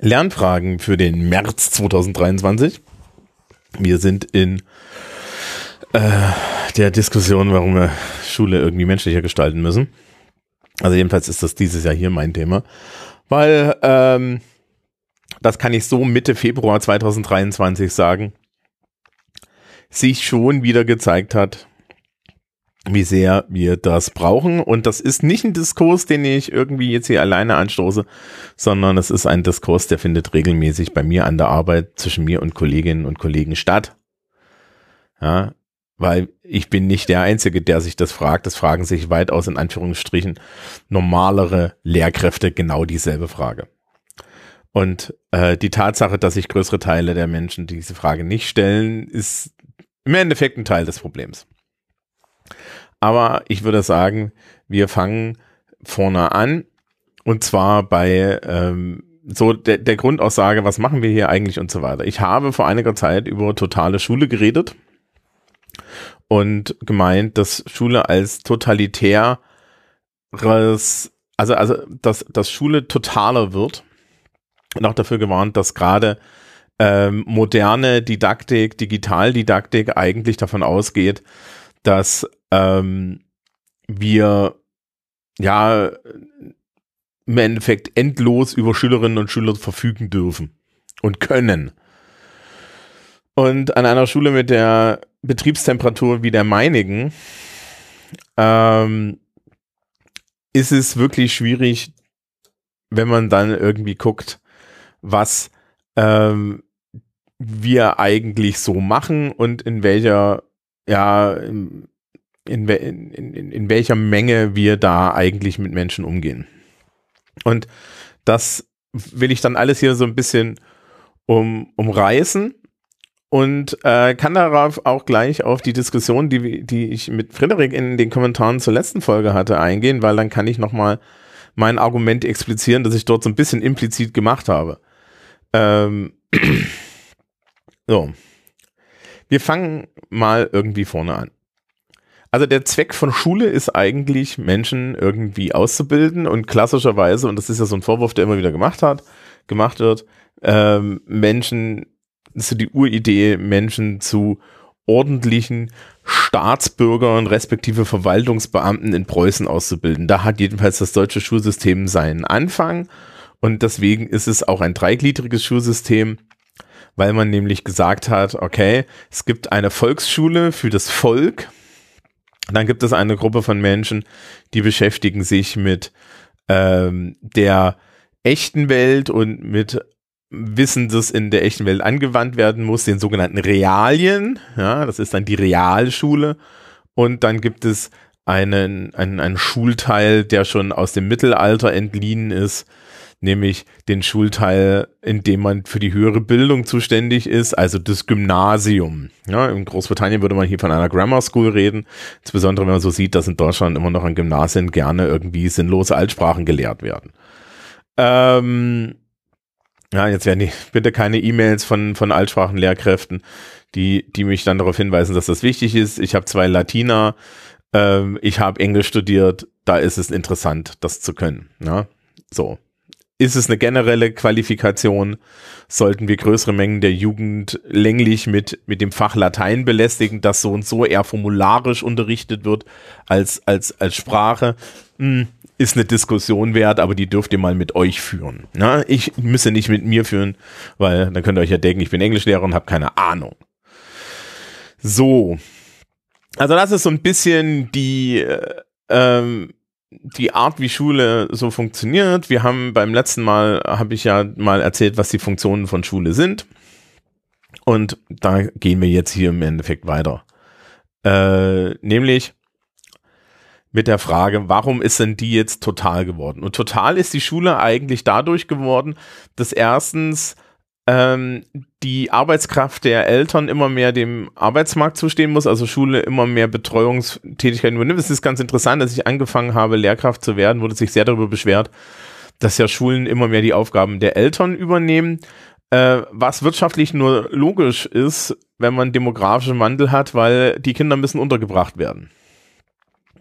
Lernfragen für den März 2023. Wir sind in äh, der Diskussion, warum wir Schule irgendwie menschlicher gestalten müssen. Also jedenfalls ist das dieses Jahr hier mein Thema, weil ähm, das kann ich so Mitte Februar 2023 sagen, sich schon wieder gezeigt hat, wie sehr wir das brauchen. Und das ist nicht ein Diskurs, den ich irgendwie jetzt hier alleine anstoße, sondern es ist ein Diskurs, der findet regelmäßig bei mir an der Arbeit zwischen mir und Kolleginnen und Kollegen statt. Ja, weil ich bin nicht der Einzige, der sich das fragt. Das fragen sich weitaus in Anführungsstrichen normalere Lehrkräfte genau dieselbe Frage. Und äh, die Tatsache, dass sich größere Teile der Menschen diese Frage nicht stellen, ist im Endeffekt ein Teil des Problems. Aber ich würde sagen, wir fangen vorne an. Und zwar bei ähm, so der, der Grundaussage, was machen wir hier eigentlich und so weiter. Ich habe vor einiger Zeit über totale Schule geredet und gemeint, dass Schule als totalitäres, also, also dass, dass Schule totaler wird und auch dafür gewarnt, dass gerade ähm, moderne Didaktik, Digitaldidaktik eigentlich davon ausgeht, dass ähm, wir ja im Endeffekt endlos über Schülerinnen und Schüler verfügen dürfen und können. Und an einer Schule mit der Betriebstemperatur wie der meinigen ähm, ist es wirklich schwierig, wenn man dann irgendwie guckt, was ähm, wir eigentlich so machen und in welcher ja, in, in, in welcher Menge wir da eigentlich mit Menschen umgehen. Und das will ich dann alles hier so ein bisschen um, umreißen und äh, kann darauf auch gleich auf die Diskussion, die, die ich mit Frederik in den Kommentaren zur letzten Folge hatte, eingehen, weil dann kann ich nochmal mein Argument explizieren, das ich dort so ein bisschen implizit gemacht habe. Ähm, so, wir fangen mal irgendwie vorne an. Also der Zweck von Schule ist eigentlich, Menschen irgendwie auszubilden und klassischerweise, und das ist ja so ein Vorwurf, der immer wieder gemacht hat, gemacht wird, ähm, Menschen, so die Uridee, Menschen zu ordentlichen Staatsbürgern respektive Verwaltungsbeamten in Preußen auszubilden. Da hat jedenfalls das deutsche Schulsystem seinen Anfang und deswegen ist es auch ein dreigliedriges Schulsystem weil man nämlich gesagt hat, okay, es gibt eine Volksschule für das Volk, dann gibt es eine Gruppe von Menschen, die beschäftigen sich mit ähm, der echten Welt und mit Wissen, das in der echten Welt angewandt werden muss, den sogenannten Realien. Ja, das ist dann die Realschule. Und dann gibt es einen, einen, einen Schulteil, der schon aus dem Mittelalter entliehen ist, nämlich den Schulteil, in dem man für die höhere Bildung zuständig ist, also das Gymnasium. Ja, in Großbritannien würde man hier von einer Grammar School reden, insbesondere wenn man so sieht, dass in Deutschland immer noch an Gymnasien gerne irgendwie sinnlose Altsprachen gelehrt werden. Ähm, ja, jetzt werden die, bitte keine E-Mails von, von Altsprachenlehrkräften, die, die mich dann darauf hinweisen, dass das wichtig ist. Ich habe zwei Latina, ähm, ich habe Englisch studiert, da ist es interessant, das zu können. Ja? So ist es eine generelle Qualifikation? Sollten wir größere Mengen der Jugend länglich mit, mit dem Fach Latein belästigen, das so und so eher formularisch unterrichtet wird als, als, als Sprache? Hm, ist eine Diskussion wert, aber die dürft ihr mal mit euch führen. Na, ich müsse nicht mit mir führen, weil dann könnt ihr euch ja denken, ich bin Englischlehrer und habe keine Ahnung. So. Also das ist so ein bisschen die, äh, ähm, die Art, wie Schule so funktioniert. Wir haben beim letzten Mal, habe ich ja mal erzählt, was die Funktionen von Schule sind. Und da gehen wir jetzt hier im Endeffekt weiter. Äh, nämlich mit der Frage, warum ist denn die jetzt total geworden? Und total ist die Schule eigentlich dadurch geworden, dass erstens ähm, die Arbeitskraft der Eltern immer mehr dem Arbeitsmarkt zustehen muss, also Schule immer mehr Betreuungstätigkeiten übernimmt. Es ist ganz interessant, als ich angefangen habe, Lehrkraft zu werden, wurde sich sehr darüber beschwert, dass ja Schulen immer mehr die Aufgaben der Eltern übernehmen, äh, was wirtschaftlich nur logisch ist, wenn man demografischen Wandel hat, weil die Kinder müssen untergebracht werden.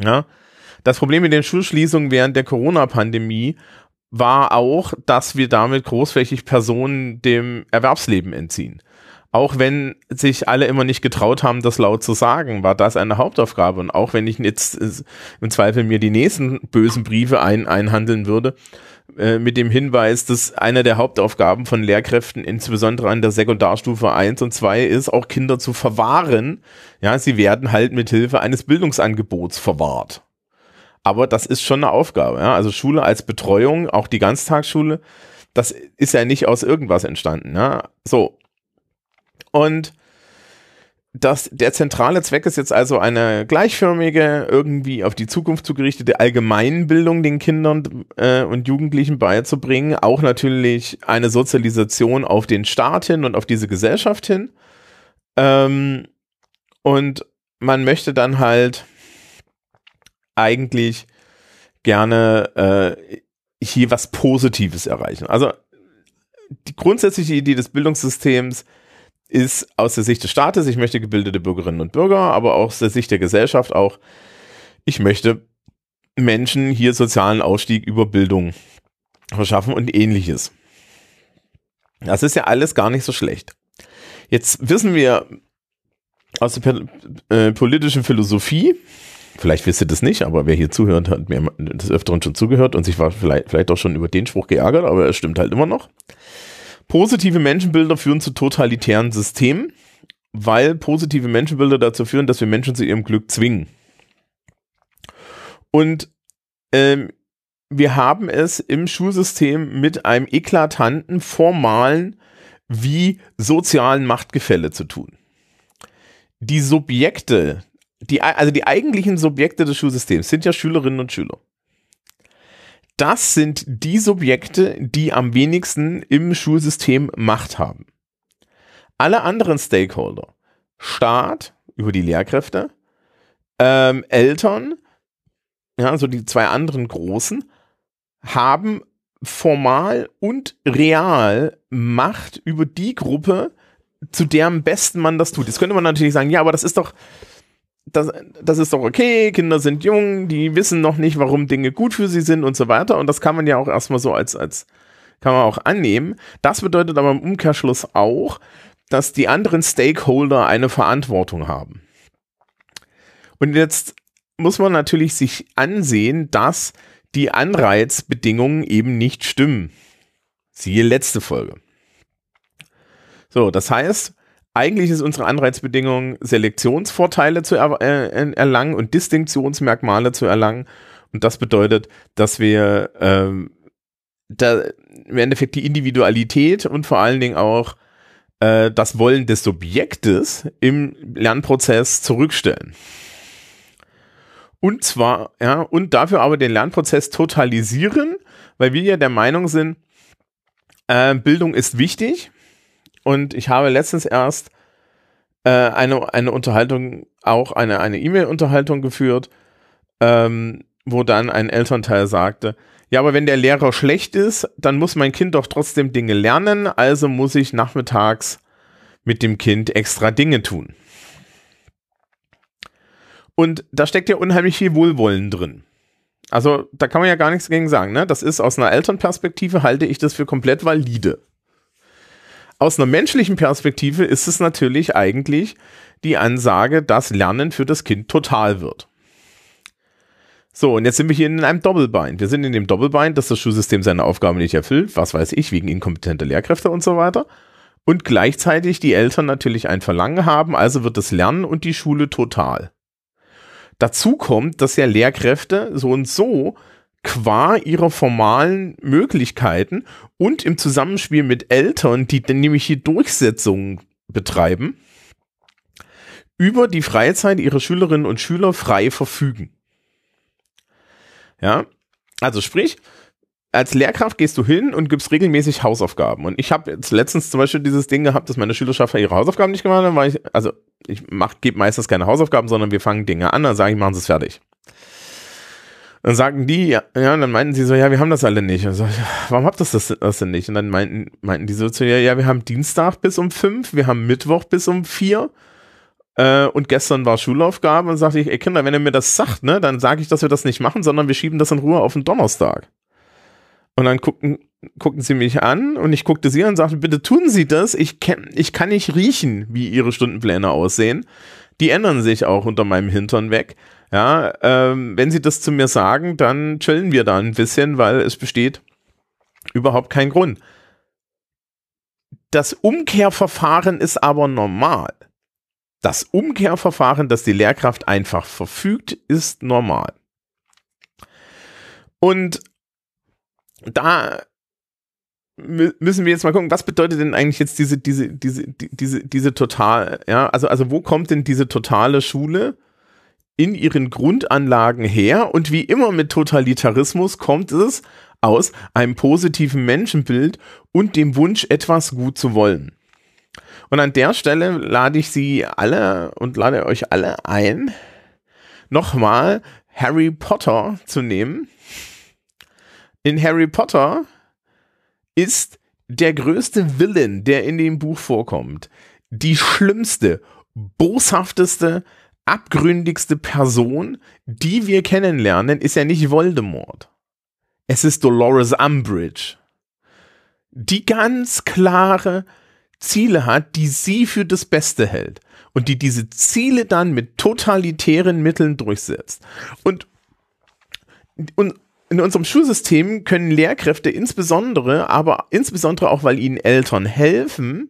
Ja? Das Problem mit den Schulschließungen während der Corona-Pandemie war auch, dass wir damit großflächig Personen dem Erwerbsleben entziehen. Auch wenn sich alle immer nicht getraut haben, das laut zu sagen, war das eine Hauptaufgabe. Und auch wenn ich jetzt äh, im Zweifel mir die nächsten bösen Briefe ein, einhandeln würde, äh, mit dem Hinweis, dass eine der Hauptaufgaben von Lehrkräften, insbesondere an der Sekundarstufe 1 und 2, ist, auch Kinder zu verwahren. Ja, sie werden halt mit Hilfe eines Bildungsangebots verwahrt. Aber das ist schon eine Aufgabe. Ja? Also Schule als Betreuung, auch die Ganztagsschule, das ist ja nicht aus irgendwas entstanden. Ja? So. Und das, der zentrale Zweck ist jetzt also eine gleichförmige, irgendwie auf die Zukunft zugerichtete Allgemeinbildung den Kindern äh, und Jugendlichen beizubringen. Auch natürlich eine Sozialisation auf den Staat hin und auf diese Gesellschaft hin. Ähm, und man möchte dann halt eigentlich gerne äh, hier was Positives erreichen. Also die grundsätzliche Idee des Bildungssystems ist aus der Sicht des Staates, ich möchte gebildete Bürgerinnen und Bürger, aber auch aus der Sicht der Gesellschaft auch, ich möchte Menschen hier sozialen Ausstieg über Bildung verschaffen und ähnliches. Das ist ja alles gar nicht so schlecht. Jetzt wissen wir aus der äh, politischen Philosophie, vielleicht wisst ihr das nicht, aber wer hier zuhört, hat mir des Öfteren schon zugehört und sich war vielleicht, vielleicht auch schon über den Spruch geärgert, aber es stimmt halt immer noch. Positive Menschenbilder führen zu totalitären Systemen, weil positive Menschenbilder dazu führen, dass wir Menschen zu ihrem Glück zwingen. Und ähm, wir haben es im Schulsystem mit einem eklatanten, formalen wie sozialen Machtgefälle zu tun. Die Subjekte, die, also die eigentlichen Subjekte des Schulsystems sind ja Schülerinnen und Schüler das sind die Subjekte, die am wenigsten im Schulsystem Macht haben. Alle anderen Stakeholder, Staat über die Lehrkräfte, ähm, Eltern, ja, also die zwei anderen großen, haben formal und real Macht über die Gruppe, zu deren besten man das tut. Jetzt könnte man natürlich sagen, ja, aber das ist doch, das, das ist doch okay, Kinder sind jung, die wissen noch nicht, warum Dinge gut für sie sind und so weiter. Und das kann man ja auch erstmal so als, als, kann man auch annehmen. Das bedeutet aber im Umkehrschluss auch, dass die anderen Stakeholder eine Verantwortung haben. Und jetzt muss man natürlich sich ansehen, dass die Anreizbedingungen eben nicht stimmen. Siehe letzte Folge. So, das heißt, eigentlich ist unsere Anreizbedingung, Selektionsvorteile zu er, äh, erlangen und Distinktionsmerkmale zu erlangen. Und das bedeutet, dass wir ähm, da im Endeffekt die Individualität und vor allen Dingen auch äh, das Wollen des Subjektes im Lernprozess zurückstellen. Und zwar, ja, und dafür aber den Lernprozess totalisieren, weil wir ja der Meinung sind, äh, Bildung ist wichtig und ich habe letztens erst äh, eine, eine Unterhaltung, auch eine E-Mail-Unterhaltung geführt, ähm, wo dann ein Elternteil sagte, ja, aber wenn der Lehrer schlecht ist, dann muss mein Kind doch trotzdem Dinge lernen, also muss ich nachmittags mit dem Kind extra Dinge tun. Und da steckt ja unheimlich viel Wohlwollen drin. Also da kann man ja gar nichts gegen sagen. Ne? Das ist aus einer Elternperspektive halte ich das für komplett valide. Aus einer menschlichen Perspektive ist es natürlich eigentlich die Ansage, dass Lernen für das Kind total wird. So, und jetzt sind wir hier in einem Doppelbein. Wir sind in dem Doppelbein, dass das Schulsystem seine Aufgabe nicht erfüllt, was weiß ich, wegen inkompetenter Lehrkräfte und so weiter. Und gleichzeitig die Eltern natürlich ein Verlangen haben, also wird das Lernen und die Schule total. Dazu kommt, dass ja Lehrkräfte so und so qua ihrer formalen Möglichkeiten und im Zusammenspiel mit Eltern, die dann nämlich hier Durchsetzungen betreiben, über die Freizeit ihrer Schülerinnen und Schüler frei verfügen. Ja, also sprich, als Lehrkraft gehst du hin und gibst regelmäßig Hausaufgaben. Und ich habe jetzt letztens zum Beispiel dieses Ding gehabt, dass meine Schülerschaft ihre Hausaufgaben nicht gemacht haben, weil ich, also ich gebe meistens keine Hausaufgaben, sondern wir fangen Dinge an, dann sage ich, machen sie es fertig. Dann sagten die, ja, ja, und dann meinten sie so, ja, wir haben das alle nicht. Und so, warum habt ihr das, das denn nicht? Und dann meinten, meinten die so zu ihr, ja, wir haben Dienstag bis um fünf, wir haben Mittwoch bis um vier. Äh, und gestern war Schulaufgabe und sagte ich, ey Kinder, wenn ihr mir das sagt, ne, dann sage ich, dass wir das nicht machen, sondern wir schieben das in Ruhe auf den Donnerstag. Und dann guckten, guckten sie mich an und ich guckte sie an und sagte, bitte tun Sie das. Ich, ich kann nicht riechen, wie Ihre Stundenpläne aussehen. Die ändern sich auch unter meinem Hintern weg. Ja, ähm, wenn Sie das zu mir sagen, dann chillen wir da ein bisschen, weil es besteht überhaupt kein Grund. Das Umkehrverfahren ist aber normal. Das Umkehrverfahren, dass die Lehrkraft einfach verfügt, ist normal. Und da müssen wir jetzt mal gucken, was bedeutet denn eigentlich jetzt diese, diese, diese, diese, diese total, ja, also, also wo kommt denn diese totale Schule in ihren Grundanlagen her? Und wie immer mit Totalitarismus kommt es aus einem positiven Menschenbild und dem Wunsch, etwas gut zu wollen. Und an der Stelle lade ich Sie alle und lade euch alle ein, nochmal Harry Potter zu nehmen. In Harry Potter ist der größte Villain, der in dem Buch vorkommt, die schlimmste, boshafteste, abgründigste Person, die wir kennenlernen, ist ja nicht Voldemort. Es ist Dolores Umbridge, die ganz klare Ziele hat, die sie für das Beste hält und die diese Ziele dann mit totalitären Mitteln durchsetzt. Und, und in unserem Schulsystem können Lehrkräfte insbesondere, aber insbesondere auch, weil ihnen Eltern helfen,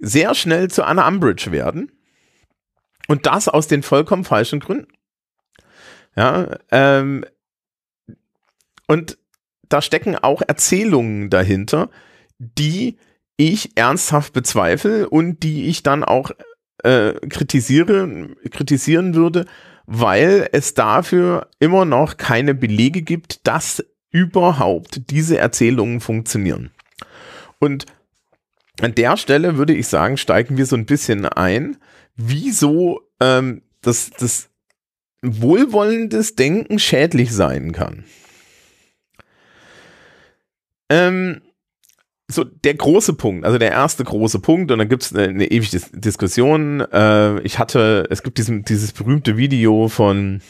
sehr schnell zu Anna Umbridge werden. Und das aus den vollkommen falschen Gründen. Ja, ähm, und da stecken auch Erzählungen dahinter, die ich ernsthaft bezweifle und die ich dann auch äh, kritisiere, kritisieren würde, weil es dafür immer noch keine Belege gibt, dass überhaupt diese Erzählungen funktionieren. Und an der Stelle würde ich sagen, steigen wir so ein bisschen ein, wieso ähm, das, das wohlwollendes Denken schädlich sein kann. Ähm, so der große Punkt, also der erste große Punkt, und dann gibt es eine, eine, ewige Diskussion. Äh, ich hatte, es gibt diesen, dieses berühmte Video von,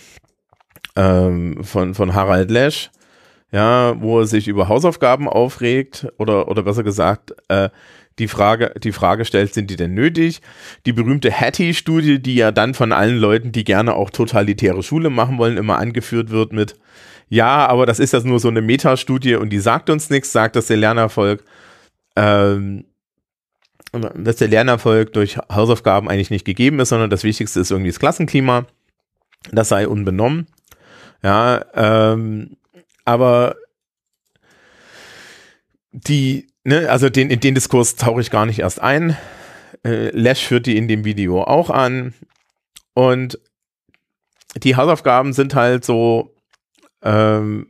ähm, von, von Harald Lesch, ja, wo er sich über Hausaufgaben aufregt, oder, oder besser gesagt, äh, die Frage, die Frage stellt, sind die denn nötig? Die berühmte Hattie-Studie, die ja dann von allen Leuten, die gerne auch totalitäre Schule machen wollen, immer angeführt wird mit, ja, aber das ist das nur so eine Metastudie und die sagt uns nichts, sagt, dass der Lernerfolg ähm, dass der Lernerfolg durch Hausaufgaben eigentlich nicht gegeben ist, sondern das Wichtigste ist irgendwie das Klassenklima. Das sei unbenommen. Ja, ähm, aber die, ne, also den, in den Diskurs tauche ich gar nicht erst ein. Äh, Lash führt die in dem Video auch an. Und die Hausaufgaben sind halt so ähm,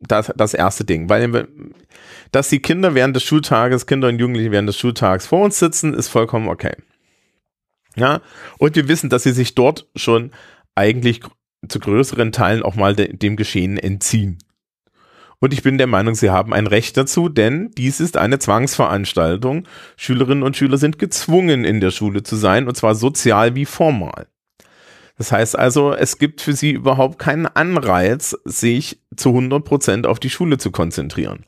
das, das erste Ding, weil dass die Kinder während des Schultages, Kinder und Jugendliche während des Schultages vor uns sitzen, ist vollkommen okay. Ja, und wir wissen, dass sie sich dort schon eigentlich zu größeren Teilen auch mal de dem Geschehen entziehen. Und ich bin der Meinung, sie haben ein Recht dazu, denn dies ist eine Zwangsveranstaltung. Schülerinnen und Schüler sind gezwungen, in der Schule zu sein, und zwar sozial wie formal. Das heißt also, es gibt für sie überhaupt keinen Anreiz, sich zu 100 Prozent auf die Schule zu konzentrieren.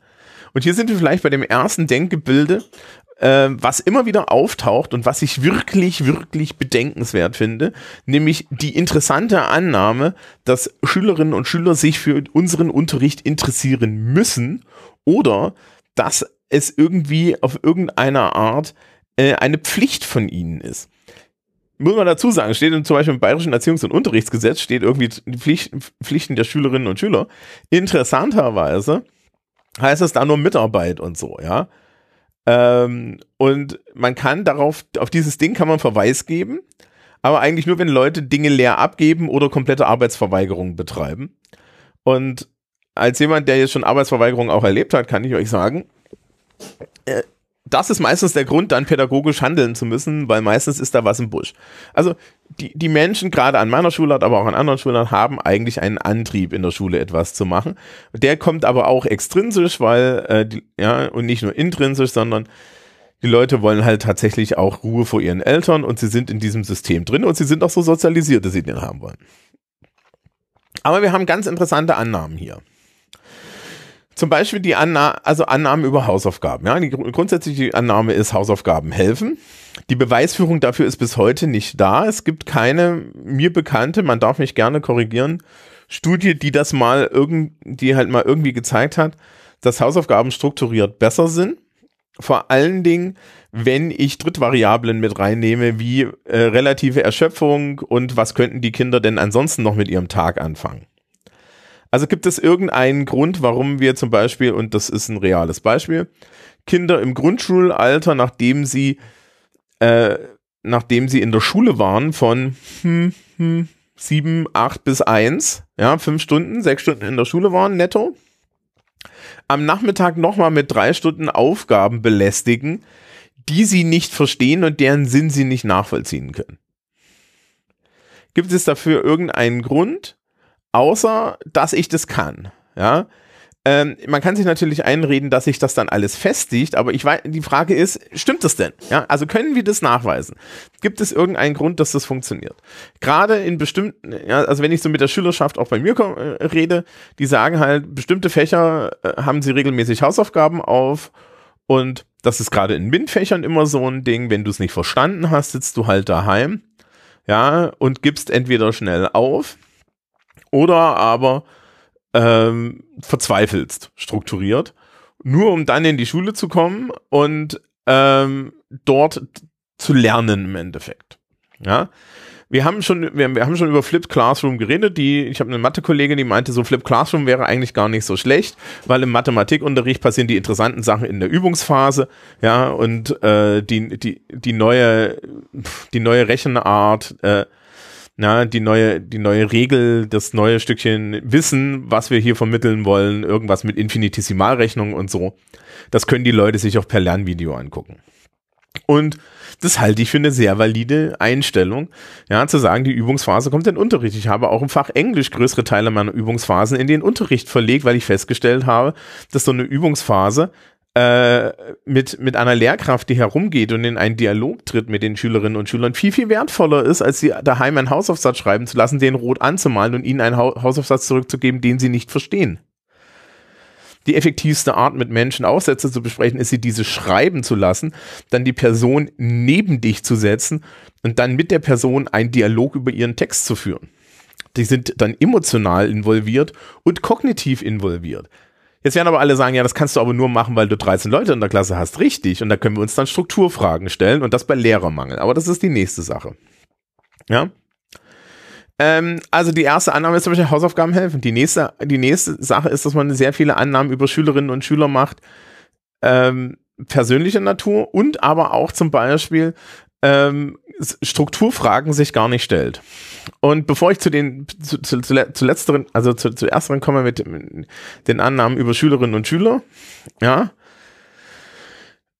Und hier sind wir vielleicht bei dem ersten Denkgebilde, äh, was immer wieder auftaucht und was ich wirklich, wirklich bedenkenswert finde, nämlich die interessante Annahme, dass Schülerinnen und Schüler sich für unseren Unterricht interessieren müssen oder dass es irgendwie auf irgendeiner Art äh, eine Pflicht von ihnen ist muss man dazu sagen, steht zum Beispiel im Bayerischen Erziehungs- und Unterrichtsgesetz, steht irgendwie die Pflicht, Pflichten der Schülerinnen und Schüler. Interessanterweise heißt es da nur Mitarbeit und so, ja. Ähm, und man kann darauf, auf dieses Ding kann man Verweis geben, aber eigentlich nur, wenn Leute Dinge leer abgeben oder komplette Arbeitsverweigerung betreiben. Und als jemand, der jetzt schon Arbeitsverweigerung auch erlebt hat, kann ich euch sagen, äh, das ist meistens der Grund, dann pädagogisch handeln zu müssen, weil meistens ist da was im Busch. Also die, die Menschen, gerade an meiner Schulart, aber auch an anderen Schulern, haben eigentlich einen Antrieb in der Schule etwas zu machen. Der kommt aber auch extrinsisch, weil, äh, die, ja, und nicht nur intrinsisch, sondern die Leute wollen halt tatsächlich auch Ruhe vor ihren Eltern und sie sind in diesem System drin und sie sind auch so sozialisiert, dass sie den haben wollen. Aber wir haben ganz interessante Annahmen hier. Zum Beispiel die Anna also Annahmen über Hausaufgaben. Ja, die grundsätzliche Annahme ist, Hausaufgaben helfen. Die Beweisführung dafür ist bis heute nicht da. Es gibt keine mir bekannte, man darf mich gerne korrigieren, Studie, die das mal irgend, die halt mal irgendwie gezeigt hat, dass Hausaufgaben strukturiert besser sind. Vor allen Dingen, wenn ich Drittvariablen mit reinnehme, wie äh, relative Erschöpfung und was könnten die Kinder denn ansonsten noch mit ihrem Tag anfangen. Also gibt es irgendeinen Grund, warum wir zum Beispiel, und das ist ein reales Beispiel, Kinder im Grundschulalter, nachdem sie, äh, nachdem sie in der Schule waren, von hm, hm, sieben, acht bis eins, ja, fünf Stunden, sechs Stunden in der Schule waren, netto, am Nachmittag nochmal mit drei Stunden Aufgaben belästigen, die sie nicht verstehen und deren Sinn sie nicht nachvollziehen können. Gibt es dafür irgendeinen Grund? Außer dass ich das kann. Ja. Ähm, man kann sich natürlich einreden, dass sich das dann alles festigt, aber ich weiß, die Frage ist, stimmt das denn? Ja, also können wir das nachweisen? Gibt es irgendeinen Grund, dass das funktioniert? Gerade in bestimmten, ja, also wenn ich so mit der Schülerschaft auch bei mir äh, rede, die sagen halt, bestimmte Fächer äh, haben sie regelmäßig Hausaufgaben auf und das ist gerade in MINT-Fächern immer so ein Ding, wenn du es nicht verstanden hast, sitzt du halt daheim, ja, und gibst entweder schnell auf oder aber ähm, verzweifelst, strukturiert, nur um dann in die Schule zu kommen und ähm, dort zu lernen im Endeffekt. Ja, wir haben schon, wir, wir haben schon über Flipped Classroom geredet. Die, ich habe eine Mathe-Kollegin, die meinte, so Flipped Classroom wäre eigentlich gar nicht so schlecht, weil im Mathematikunterricht passieren die interessanten Sachen in der Übungsphase, ja, und äh, die, die, die neue, die neue Rechenart, äh, na, die neue, die neue Regel, das neue Stückchen Wissen, was wir hier vermitteln wollen, irgendwas mit Infinitesimalrechnung und so. Das können die Leute sich auch per Lernvideo angucken. Und das halte ich für eine sehr valide Einstellung, ja, zu sagen, die Übungsphase kommt in den Unterricht. Ich habe auch im Fach Englisch größere Teile meiner Übungsphasen in den Unterricht verlegt, weil ich festgestellt habe, dass so eine Übungsphase äh, mit, mit einer Lehrkraft, die herumgeht und in einen Dialog tritt mit den Schülerinnen und Schülern, viel, viel wertvoller ist, als sie daheim einen Hausaufsatz schreiben zu lassen, den rot anzumalen und ihnen einen Hausaufsatz zurückzugeben, den sie nicht verstehen. Die effektivste Art, mit Menschen Aufsätze zu besprechen, ist sie diese schreiben zu lassen, dann die Person neben dich zu setzen und dann mit der Person einen Dialog über ihren Text zu führen. Die sind dann emotional involviert und kognitiv involviert. Jetzt werden aber alle sagen, ja, das kannst du aber nur machen, weil du 13 Leute in der Klasse hast. Richtig. Und da können wir uns dann Strukturfragen stellen und das bei Lehrermangel. Aber das ist die nächste Sache. Ja. Ähm, also die erste Annahme ist zum Beispiel Hausaufgaben helfen. Die nächste, die nächste Sache ist, dass man sehr viele Annahmen über Schülerinnen und Schüler macht. Ähm, persönlicher Natur und aber auch zum Beispiel ähm, Strukturfragen sich gar nicht stellt. Und bevor ich zu den zu, zu, zu letzteren, also zu, zu ersteren komme mit den Annahmen über Schülerinnen und Schüler, ja.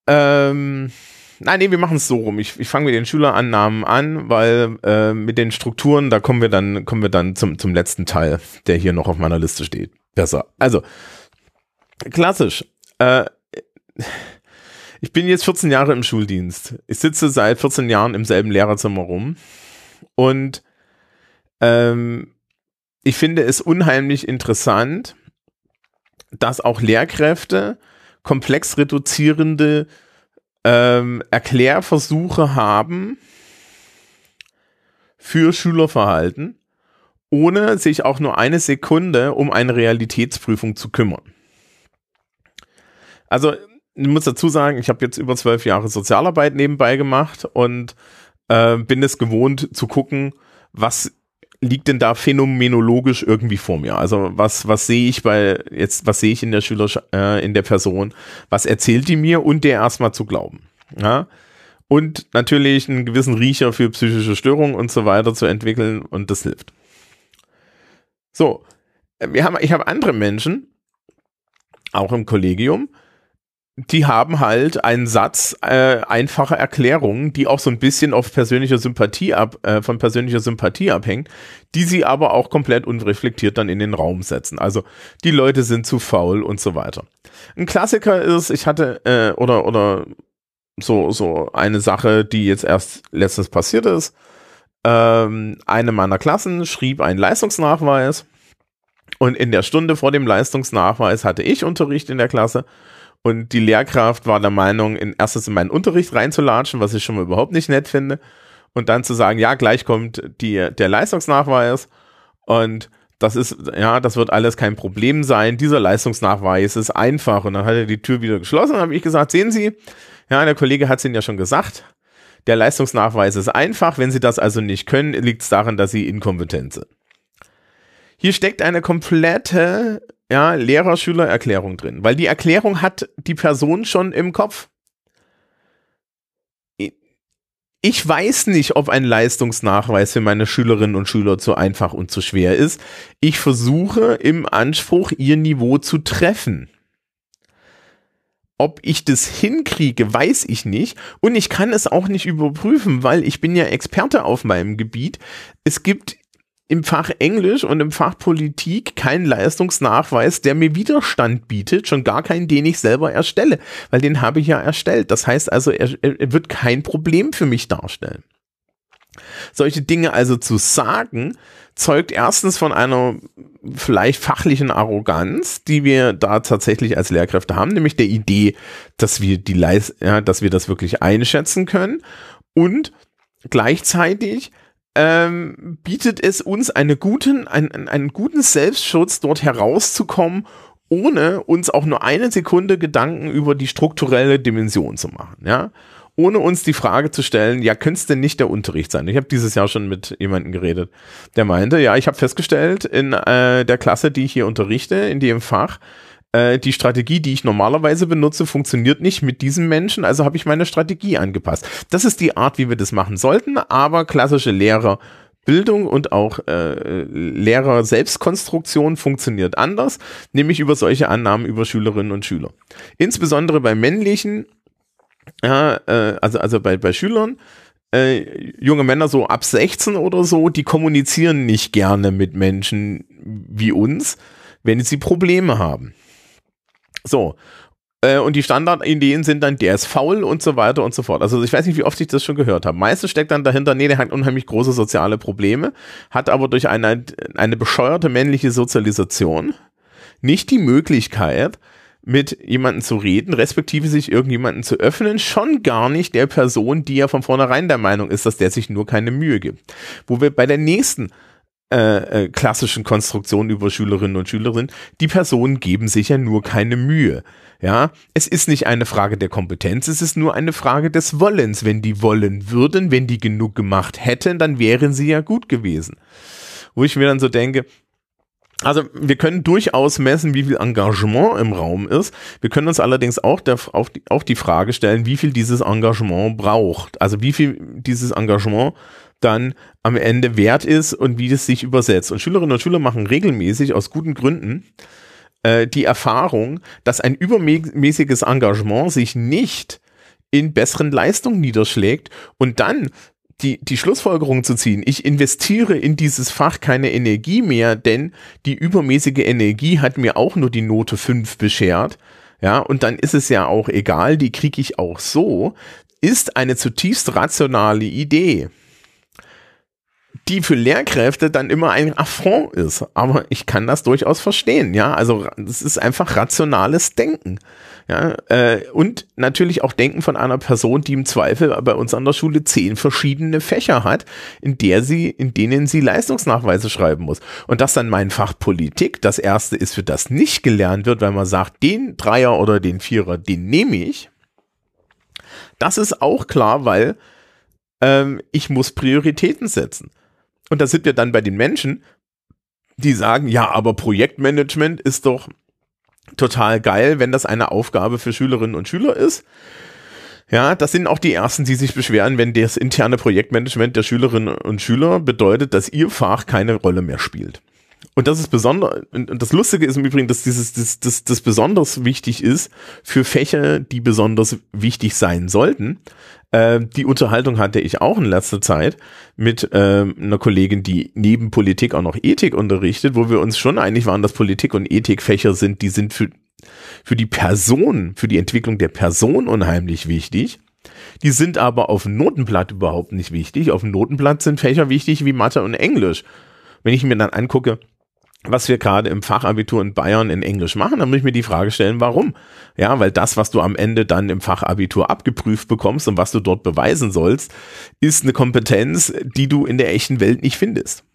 Ähm, nein, nee, wir machen es so rum. Ich, ich fange mit den Schülerannahmen an, weil äh, mit den Strukturen, da kommen wir dann, kommen wir dann zum, zum letzten Teil, der hier noch auf meiner Liste steht. Besser. Also, klassisch. Äh, ich bin jetzt 14 Jahre im Schuldienst. Ich sitze seit 14 Jahren im selben Lehrerzimmer rum und ähm, ich finde es unheimlich interessant, dass auch Lehrkräfte komplex reduzierende ähm, Erklärversuche haben für Schülerverhalten, ohne sich auch nur eine Sekunde um eine Realitätsprüfung zu kümmern. Also ich muss dazu sagen, ich habe jetzt über zwölf Jahre Sozialarbeit nebenbei gemacht und äh, bin es gewohnt zu gucken, was liegt denn da phänomenologisch irgendwie vor mir? Also was was sehe ich bei jetzt was sehe ich in der Schüler äh, in der Person? Was erzählt die mir und der erstmal zu glauben? Ja? Und natürlich einen gewissen Riecher für psychische Störungen und so weiter zu entwickeln und das hilft. So, wir haben ich habe andere Menschen auch im Kollegium, die haben halt einen Satz äh, einfacher Erklärungen, die auch so ein bisschen auf persönlicher Sympathie ab, äh, von persönlicher Sympathie abhängt, die sie aber auch komplett unreflektiert dann in den Raum setzen. Also die Leute sind zu faul und so weiter. Ein Klassiker ist, ich hatte äh, oder oder so so eine Sache, die jetzt erst letztens passiert ist. Ähm, eine meiner Klassen schrieb einen Leistungsnachweis Und in der Stunde vor dem Leistungsnachweis hatte ich Unterricht in der Klasse und die Lehrkraft war der Meinung, in erstes in meinen Unterricht reinzulatschen, was ich schon mal überhaupt nicht nett finde. Und dann zu sagen, ja, gleich kommt die, der Leistungsnachweis und das ist, ja, das wird alles kein Problem sein. Dieser Leistungsnachweis ist einfach. Und dann hat er die Tür wieder geschlossen und habe ich gesagt, sehen Sie, ja, der Kollege hat es Ihnen ja schon gesagt. Der Leistungsnachweis ist einfach. Wenn Sie das also nicht können, liegt es daran, dass Sie inkompetent sind. Hier steckt eine komplette ja, Lehrer-Schüler-Erklärung drin, weil die Erklärung hat die Person schon im Kopf. Ich weiß nicht, ob ein Leistungsnachweis für meine Schülerinnen und Schüler zu einfach und zu schwer ist. Ich versuche im Anspruch, ihr Niveau zu treffen. Ob ich das hinkriege, weiß ich nicht. Und ich kann es auch nicht überprüfen, weil ich bin ja Experte auf meinem Gebiet. Es gibt im Fach Englisch und im Fach Politik keinen Leistungsnachweis, der mir Widerstand bietet, schon gar keinen, den ich selber erstelle, weil den habe ich ja erstellt. Das heißt also, er, er wird kein Problem für mich darstellen. Solche Dinge also zu sagen, zeugt erstens von einer vielleicht fachlichen Arroganz, die wir da tatsächlich als Lehrkräfte haben, nämlich der Idee, dass wir die Leis ja, dass wir das wirklich einschätzen können und gleichzeitig ähm, bietet es uns eine guten, einen, einen guten Selbstschutz, dort herauszukommen, ohne uns auch nur eine Sekunde Gedanken über die strukturelle Dimension zu machen, ja. Ohne uns die Frage zu stellen, ja, könnte es denn nicht der Unterricht sein? Ich habe dieses Jahr schon mit jemandem geredet, der meinte, ja, ich habe festgestellt, in äh, der Klasse, die ich hier unterrichte, in dem Fach, äh, die Strategie, die ich normalerweise benutze, funktioniert nicht mit diesem Menschen, also habe ich meine Strategie angepasst. Das ist die Art, wie wir das machen sollten, aber klassische Lehrer Bildung und auch äh, Lehrer Selbstkonstruktion funktioniert anders, nämlich über solche Annahmen über Schülerinnen und Schüler. Insbesondere bei männlichen, ja, äh, also, also bei, bei Schülern, äh, junge Männer so ab 16 oder so, die kommunizieren nicht gerne mit Menschen wie uns, wenn sie Probleme haben. So. Äh, und die Standardideen sind dann, der ist faul und so weiter und so fort. Also ich weiß nicht, wie oft ich das schon gehört habe. Meistens steckt dann dahinter, nee, der hat unheimlich große soziale Probleme, hat aber durch eine, eine bescheuerte männliche Sozialisation nicht die Möglichkeit, mit jemandem zu reden, respektive sich irgendjemanden zu öffnen, schon gar nicht der Person, die ja von vornherein der Meinung ist, dass der sich nur keine Mühe gibt. Wo wir bei der nächsten äh, äh, klassischen Konstruktionen über Schülerinnen und Schüler die Personen geben sich ja nur keine Mühe. Ja, es ist nicht eine Frage der Kompetenz, es ist nur eine Frage des Wollens. Wenn die wollen würden, wenn die genug gemacht hätten, dann wären sie ja gut gewesen. Wo ich mir dann so denke, also wir können durchaus messen, wie viel Engagement im Raum ist. Wir können uns allerdings auch, der, auch, die, auch die Frage stellen, wie viel dieses Engagement braucht. Also wie viel dieses Engagement dann am Ende wert ist und wie das sich übersetzt. Und Schülerinnen und Schüler machen regelmäßig aus guten Gründen äh, die Erfahrung, dass ein übermäßiges Engagement sich nicht in besseren Leistungen niederschlägt und dann die, die Schlussfolgerung zu ziehen, ich investiere in dieses Fach keine Energie mehr, denn die übermäßige Energie hat mir auch nur die Note 5 beschert. Ja, und dann ist es ja auch egal, die kriege ich auch so, ist eine zutiefst rationale Idee die für Lehrkräfte dann immer ein Affront ist. Aber ich kann das durchaus verstehen, ja. Also es ist einfach rationales Denken. Ja, äh, und natürlich auch Denken von einer Person, die im Zweifel bei uns an der Schule zehn verschiedene Fächer hat, in der sie, in denen sie Leistungsnachweise schreiben muss. Und dass dann mein Fach Politik das erste ist, für das nicht gelernt wird, weil man sagt, den Dreier oder den Vierer, den nehme ich. Das ist auch klar, weil ähm, ich muss Prioritäten setzen. Und da sind wir dann bei den Menschen, die sagen, ja, aber Projektmanagement ist doch total geil, wenn das eine Aufgabe für Schülerinnen und Schüler ist. Ja, das sind auch die ersten, die sich beschweren, wenn das interne Projektmanagement der Schülerinnen und Schüler bedeutet, dass ihr Fach keine Rolle mehr spielt. Und das ist besonders, und das Lustige ist im Übrigen, dass dieses, das, das, das besonders wichtig ist für Fächer, die besonders wichtig sein sollten. Äh, die Unterhaltung hatte ich auch in letzter Zeit mit äh, einer Kollegin, die neben Politik auch noch Ethik unterrichtet, wo wir uns schon einig waren, dass Politik und Ethik Fächer sind, die sind für, für die Person, für die Entwicklung der Person unheimlich wichtig. Die sind aber auf dem Notenblatt überhaupt nicht wichtig. Auf dem Notenblatt sind Fächer wichtig wie Mathe und Englisch. Wenn ich mir dann angucke, was wir gerade im Fachabitur in Bayern in Englisch machen, dann muss ich mir die Frage stellen, warum? Ja, weil das, was du am Ende dann im Fachabitur abgeprüft bekommst und was du dort beweisen sollst, ist eine Kompetenz, die du in der echten Welt nicht findest.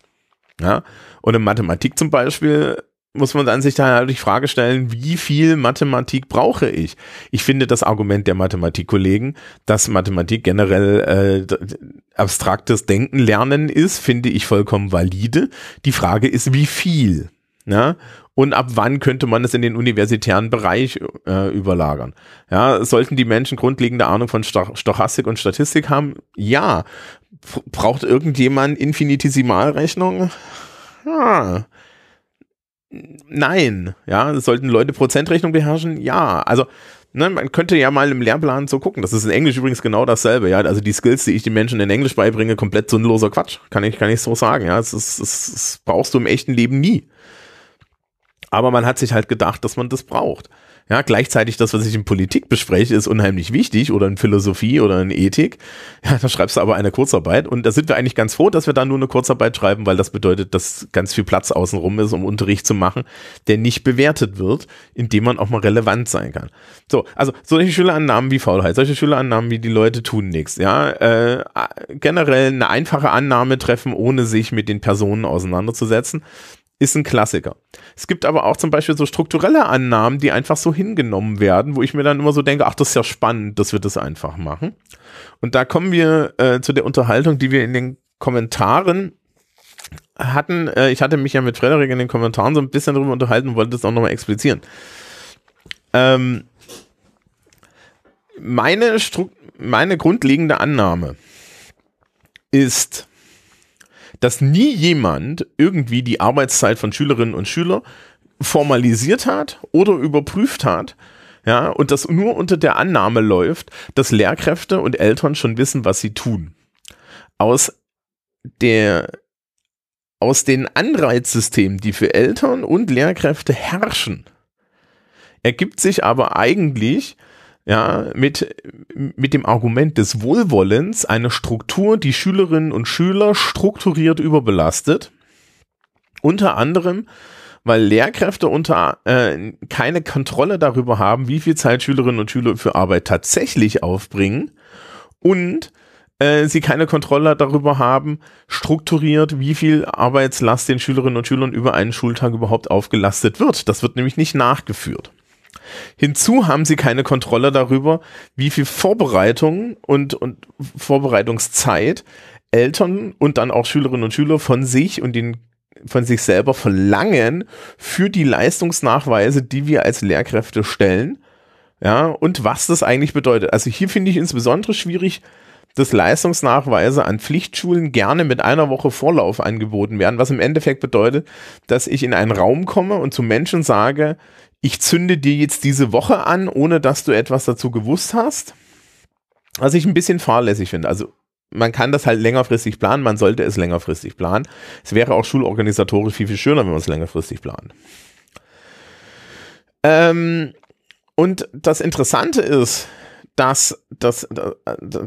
Ja, und in Mathematik zum Beispiel muss man dann sich da halt die Frage stellen, wie viel Mathematik brauche ich? Ich finde das Argument der Mathematikkollegen, dass Mathematik generell äh, abstraktes Denken lernen ist, finde ich vollkommen valide. Die Frage ist, wie viel? Ja? Und ab wann könnte man es in den universitären Bereich äh, überlagern? Ja, sollten die Menschen grundlegende Ahnung von Stochastik und Statistik haben? Ja. Braucht irgendjemand Infinitesimalrechnung? Ja Nein, ja, sollten Leute Prozentrechnung beherrschen? Ja, also ne, man könnte ja mal im Lehrplan so gucken. Das ist in Englisch übrigens genau dasselbe, ja. Also die Skills, die ich den Menschen in Englisch beibringe, komplett sinnloser Quatsch. Kann ich, kann ich so sagen, ja. Das, ist, das, das brauchst du im echten Leben nie. Aber man hat sich halt gedacht, dass man das braucht. Ja, gleichzeitig das, was ich in Politik bespreche, ist unheimlich wichtig oder in Philosophie oder in Ethik. Ja, da schreibst du aber eine Kurzarbeit und da sind wir eigentlich ganz froh, dass wir da nur eine Kurzarbeit schreiben, weil das bedeutet, dass ganz viel Platz außenrum ist, um Unterricht zu machen, der nicht bewertet wird, indem man auch mal relevant sein kann. So, also solche Schülerannahmen wie Faulheit, solche Schülerannahmen wie die Leute tun nichts, ja, äh, generell eine einfache Annahme treffen, ohne sich mit den Personen auseinanderzusetzen ist ein Klassiker. Es gibt aber auch zum Beispiel so strukturelle Annahmen, die einfach so hingenommen werden, wo ich mir dann immer so denke, ach, das ist ja spannend, dass wir das einfach machen. Und da kommen wir äh, zu der Unterhaltung, die wir in den Kommentaren hatten. Äh, ich hatte mich ja mit Frederik in den Kommentaren so ein bisschen darüber unterhalten und wollte das auch nochmal explizieren. Ähm, meine, meine grundlegende Annahme ist, dass nie jemand irgendwie die Arbeitszeit von Schülerinnen und Schülern formalisiert hat oder überprüft hat, ja, und das nur unter der Annahme läuft, dass Lehrkräfte und Eltern schon wissen, was sie tun. Aus der aus den Anreizsystemen, die für Eltern und Lehrkräfte herrschen, ergibt sich aber eigentlich ja, mit, mit dem Argument des Wohlwollens eine Struktur, die Schülerinnen und Schüler strukturiert überbelastet. Unter anderem, weil Lehrkräfte unter äh, keine Kontrolle darüber haben, wie viel Zeit Schülerinnen und Schüler für Arbeit tatsächlich aufbringen und äh, sie keine Kontrolle darüber haben, strukturiert, wie viel Arbeitslast den Schülerinnen und Schülern über einen Schultag überhaupt aufgelastet wird. Das wird nämlich nicht nachgeführt. Hinzu haben sie keine Kontrolle darüber, wie viel Vorbereitung und, und Vorbereitungszeit Eltern und dann auch Schülerinnen und Schüler von sich und den von sich selber verlangen für die Leistungsnachweise, die wir als Lehrkräfte stellen. Ja, und was das eigentlich bedeutet. Also hier finde ich insbesondere schwierig, dass Leistungsnachweise an Pflichtschulen gerne mit einer Woche Vorlauf angeboten werden, was im Endeffekt bedeutet, dass ich in einen Raum komme und zu Menschen sage, ich zünde dir jetzt diese Woche an, ohne dass du etwas dazu gewusst hast. Was ich ein bisschen fahrlässig finde. Also man kann das halt längerfristig planen, man sollte es längerfristig planen. Es wäre auch schulorganisatorisch viel, viel schöner, wenn man es längerfristig plant. Ähm, und das Interessante ist, dass das,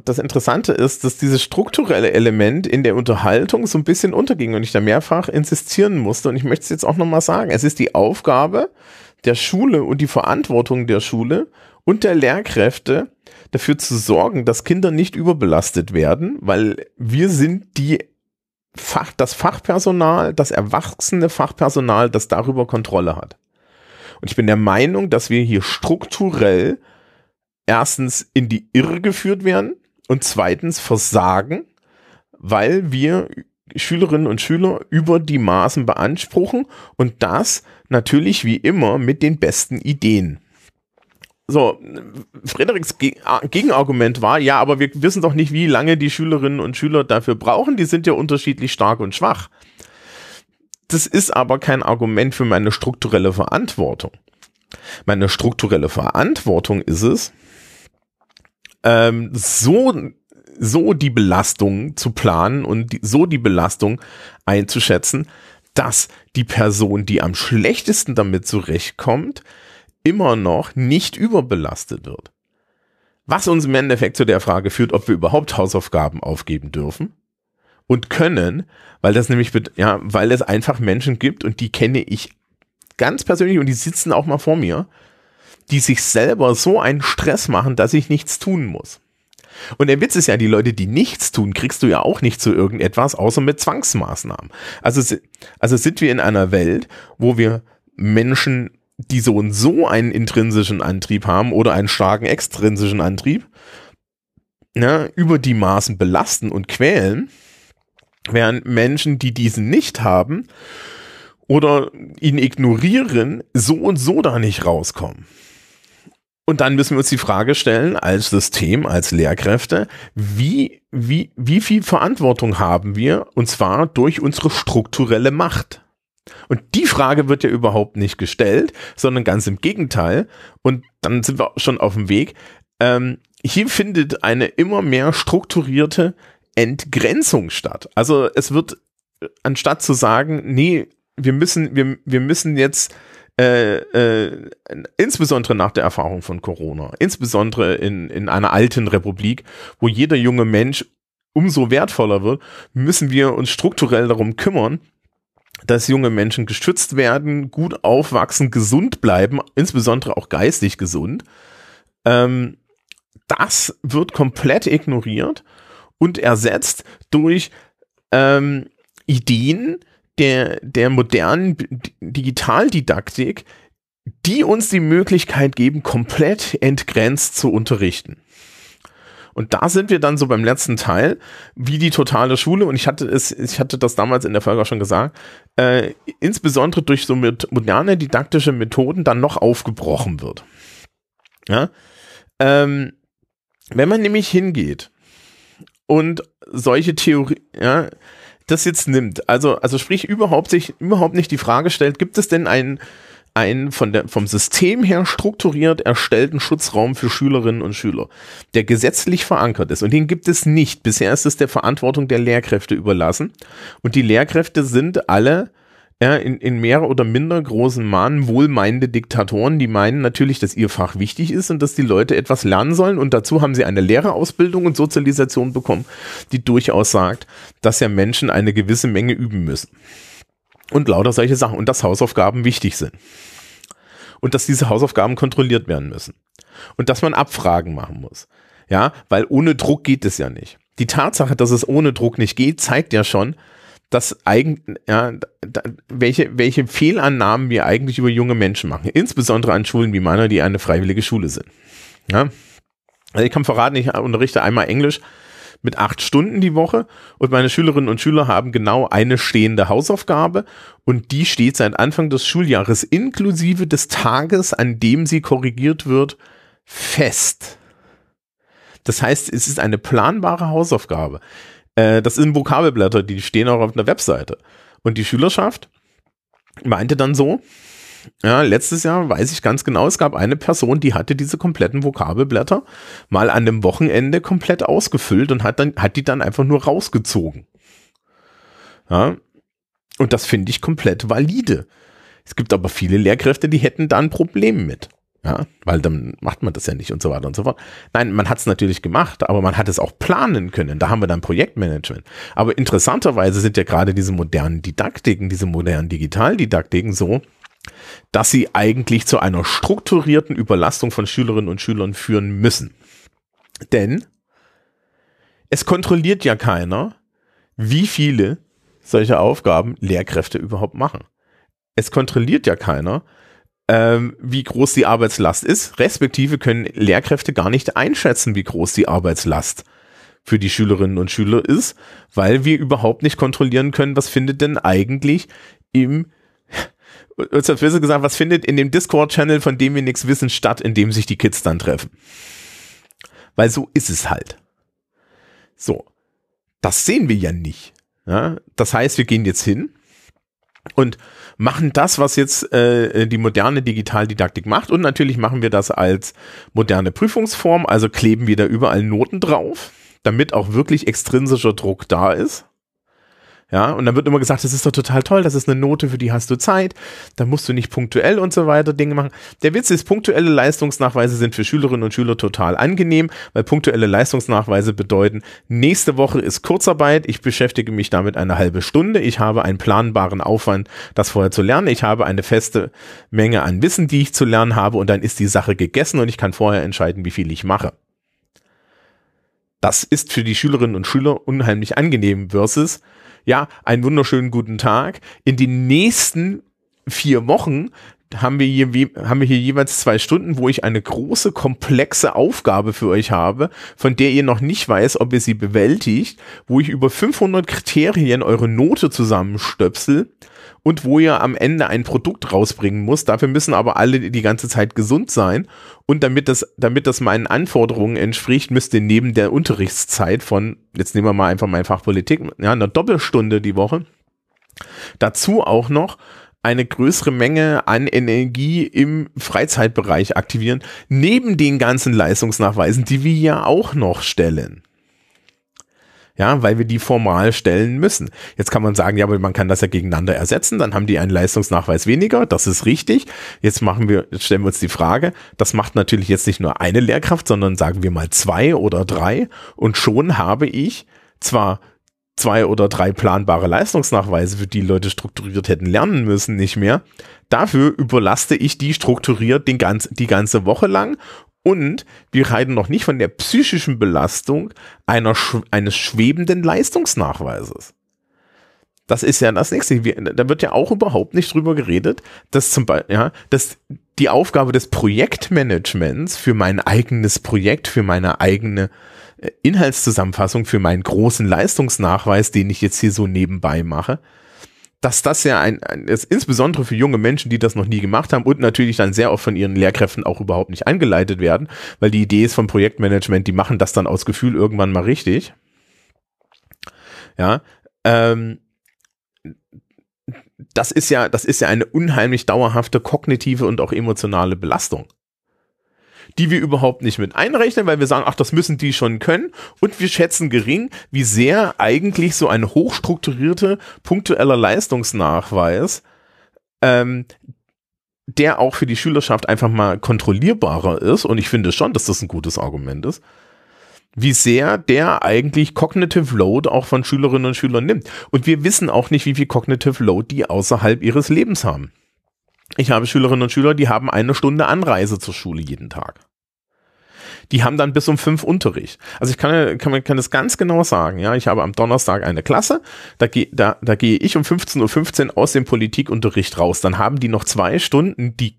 das Interessante ist, dass dieses strukturelle Element in der Unterhaltung so ein bisschen unterging und ich da mehrfach insistieren musste. Und ich möchte es jetzt auch nochmal sagen. Es ist die Aufgabe der Schule und die Verantwortung der Schule und der Lehrkräfte dafür zu sorgen, dass Kinder nicht überbelastet werden, weil wir sind die Fach, das Fachpersonal, das erwachsene Fachpersonal, das darüber Kontrolle hat. Und ich bin der Meinung, dass wir hier strukturell erstens in die Irre geführt werden und zweitens versagen, weil wir Schülerinnen und Schüler über die Maßen beanspruchen und das natürlich wie immer mit den besten Ideen. So, Frederiks Gegenargument war, ja, aber wir wissen doch nicht, wie lange die Schülerinnen und Schüler dafür brauchen, die sind ja unterschiedlich stark und schwach. Das ist aber kein Argument für meine strukturelle Verantwortung. Meine strukturelle Verantwortung ist es, ähm, so so die Belastung zu planen und so die Belastung einzuschätzen, dass die Person, die am schlechtesten damit zurechtkommt, immer noch nicht überbelastet wird. Was uns im Endeffekt zu der Frage führt, ob wir überhaupt Hausaufgaben aufgeben dürfen und können, weil das nämlich, ja, weil es einfach Menschen gibt und die kenne ich ganz persönlich und die sitzen auch mal vor mir, die sich selber so einen Stress machen, dass ich nichts tun muss. Und der Witz ist ja, die Leute, die nichts tun, kriegst du ja auch nicht zu irgendetwas, außer mit Zwangsmaßnahmen. Also, also sind wir in einer Welt, wo wir Menschen, die so und so einen intrinsischen Antrieb haben oder einen starken extrinsischen Antrieb, ja, über die Maßen belasten und quälen, während Menschen, die diesen nicht haben oder ihn ignorieren, so und so da nicht rauskommen. Und dann müssen wir uns die Frage stellen, als System, als Lehrkräfte, wie, wie, wie viel Verantwortung haben wir, und zwar durch unsere strukturelle Macht? Und die Frage wird ja überhaupt nicht gestellt, sondern ganz im Gegenteil. Und dann sind wir schon auf dem Weg. Ähm, hier findet eine immer mehr strukturierte Entgrenzung statt. Also es wird, anstatt zu sagen, nee, wir müssen, wir, wir müssen jetzt äh, äh, insbesondere nach der Erfahrung von Corona, insbesondere in, in einer alten Republik, wo jeder junge Mensch umso wertvoller wird, müssen wir uns strukturell darum kümmern, dass junge Menschen geschützt werden, gut aufwachsen, gesund bleiben, insbesondere auch geistig gesund. Ähm, das wird komplett ignoriert und ersetzt durch ähm, Ideen der, der modernen Digitaldidaktik, die uns die Möglichkeit geben, komplett entgrenzt zu unterrichten. Und da sind wir dann so beim letzten Teil, wie die totale Schule, und ich hatte es, ich hatte das damals in der Folge auch schon gesagt, äh, insbesondere durch so moderne didaktische Methoden dann noch aufgebrochen wird. Ja? Ähm, wenn man nämlich hingeht und solche Theorie, ja, das jetzt nimmt, also, also sprich überhaupt sich überhaupt nicht die Frage stellt, gibt es denn einen, einen von der, vom System her strukturiert erstellten Schutzraum für Schülerinnen und Schüler, der gesetzlich verankert ist. Und den gibt es nicht. Bisher ist es der Verantwortung der Lehrkräfte überlassen. Und die Lehrkräfte sind alle ja, in, in mehr oder minder großen Mahnen wohlmeinende Diktatoren, die meinen natürlich, dass ihr Fach wichtig ist und dass die Leute etwas lernen sollen. Und dazu haben sie eine Lehrerausbildung und Sozialisation bekommen, die durchaus sagt, dass ja Menschen eine gewisse Menge üben müssen. Und lauter solche Sachen. Und dass Hausaufgaben wichtig sind. Und dass diese Hausaufgaben kontrolliert werden müssen. Und dass man Abfragen machen muss. Ja, weil ohne Druck geht es ja nicht. Die Tatsache, dass es ohne Druck nicht geht, zeigt ja schon, dass eigen, ja, da, welche, welche Fehlannahmen wir eigentlich über junge Menschen machen. Insbesondere an Schulen wie meiner, die eine freiwillige Schule sind. Ja. Also ich kann verraten, ich unterrichte einmal Englisch mit acht Stunden die Woche und meine Schülerinnen und Schüler haben genau eine stehende Hausaufgabe und die steht seit Anfang des Schuljahres inklusive des Tages, an dem sie korrigiert wird, fest. Das heißt, es ist eine planbare Hausaufgabe. Äh, das sind Vokabelblätter, die stehen auch auf einer Webseite. Und die Schülerschaft meinte dann so, ja, letztes Jahr weiß ich ganz genau, es gab eine Person, die hatte diese kompletten Vokabelblätter mal an dem Wochenende komplett ausgefüllt und hat dann, hat die dann einfach nur rausgezogen. Ja. Und das finde ich komplett valide. Es gibt aber viele Lehrkräfte, die hätten da ein Problem mit. Ja, weil dann macht man das ja nicht und so weiter und so fort. Nein, man hat es natürlich gemacht, aber man hat es auch planen können. Da haben wir dann Projektmanagement. Aber interessanterweise sind ja gerade diese modernen Didaktiken, diese modernen Digitaldidaktiken so, dass sie eigentlich zu einer strukturierten Überlastung von Schülerinnen und Schülern führen müssen. Denn es kontrolliert ja keiner, wie viele solche Aufgaben Lehrkräfte überhaupt machen. Es kontrolliert ja keiner, ähm, wie groß die Arbeitslast ist, respektive können Lehrkräfte gar nicht einschätzen, wie groß die Arbeitslast für die Schülerinnen und Schüler ist, weil wir überhaupt nicht kontrollieren können, was findet denn eigentlich im hat gesagt, was findet in dem Discord-Channel, von dem wir nichts wissen, statt, in dem sich die Kids dann treffen. Weil so ist es halt. So. Das sehen wir ja nicht. Ja? Das heißt, wir gehen jetzt hin und machen das, was jetzt äh, die moderne Digitaldidaktik macht. Und natürlich machen wir das als moderne Prüfungsform, also kleben wir da überall Noten drauf, damit auch wirklich extrinsischer Druck da ist. Ja, und dann wird immer gesagt, das ist doch total toll, das ist eine Note, für die hast du Zeit, da musst du nicht punktuell und so weiter Dinge machen. Der Witz ist, punktuelle Leistungsnachweise sind für Schülerinnen und Schüler total angenehm, weil punktuelle Leistungsnachweise bedeuten, nächste Woche ist Kurzarbeit, ich beschäftige mich damit eine halbe Stunde, ich habe einen planbaren Aufwand, das vorher zu lernen, ich habe eine feste Menge an Wissen, die ich zu lernen habe und dann ist die Sache gegessen und ich kann vorher entscheiden, wie viel ich mache. Das ist für die Schülerinnen und Schüler unheimlich angenehm versus ja, einen wunderschönen guten Tag. In den nächsten vier Wochen haben wir hier, haben wir hier jeweils zwei Stunden, wo ich eine große, komplexe Aufgabe für euch habe, von der ihr noch nicht weiß, ob ihr sie bewältigt, wo ich über 500 Kriterien eure Note zusammenstöpsel und wo ihr am Ende ein Produkt rausbringen muss. Dafür müssen aber alle die ganze Zeit gesund sein. Und damit das, damit das meinen Anforderungen entspricht, müsst ihr neben der Unterrichtszeit von, jetzt nehmen wir mal einfach mein Fach Politik, ja, einer Doppelstunde die Woche, dazu auch noch eine größere Menge an Energie im Freizeitbereich aktivieren, neben den ganzen Leistungsnachweisen, die wir ja auch noch stellen ja, weil wir die formal stellen müssen. Jetzt kann man sagen, ja, aber man kann das ja gegeneinander ersetzen, dann haben die einen Leistungsnachweis weniger, das ist richtig. Jetzt machen wir, jetzt stellen wir uns die Frage, das macht natürlich jetzt nicht nur eine Lehrkraft, sondern sagen wir mal zwei oder drei und schon habe ich zwar zwei oder drei planbare Leistungsnachweise, für die Leute strukturiert hätten lernen müssen, nicht mehr. Dafür überlaste ich die strukturiert den ganz, die ganze Woche lang und wir reden noch nicht von der psychischen Belastung einer, eines schwebenden Leistungsnachweises. Das ist ja das nächste. Wir, da wird ja auch überhaupt nicht drüber geredet, dass zum Beispiel, ja, dass die Aufgabe des Projektmanagements für mein eigenes Projekt, für meine eigene äh, Inhaltszusammenfassung, für meinen großen Leistungsnachweis, den ich jetzt hier so nebenbei mache, dass das ja ein, ein ist insbesondere für junge Menschen, die das noch nie gemacht haben und natürlich dann sehr oft von ihren Lehrkräften auch überhaupt nicht angeleitet werden, weil die Idee ist vom Projektmanagement, die machen das dann aus Gefühl irgendwann mal richtig. Ja, ähm, das ist ja, das ist ja eine unheimlich dauerhafte kognitive und auch emotionale Belastung die wir überhaupt nicht mit einrechnen, weil wir sagen, ach, das müssen die schon können. Und wir schätzen gering, wie sehr eigentlich so ein hochstrukturierter, punktueller Leistungsnachweis, ähm, der auch für die Schülerschaft einfach mal kontrollierbarer ist. Und ich finde schon, dass das ein gutes Argument ist wie sehr der eigentlich Cognitive Load auch von Schülerinnen und Schülern nimmt. Und wir wissen auch nicht, wie viel Cognitive Load die außerhalb ihres Lebens haben. Ich habe Schülerinnen und Schüler, die haben eine Stunde Anreise zur Schule jeden Tag. Die haben dann bis um fünf Unterricht. Also ich kann, kann, kann das ganz genau sagen. Ja, ich habe am Donnerstag eine Klasse, da, gehe da, da gehe ich um 15.15 Uhr aus dem Politikunterricht raus. Dann haben die noch zwei Stunden die,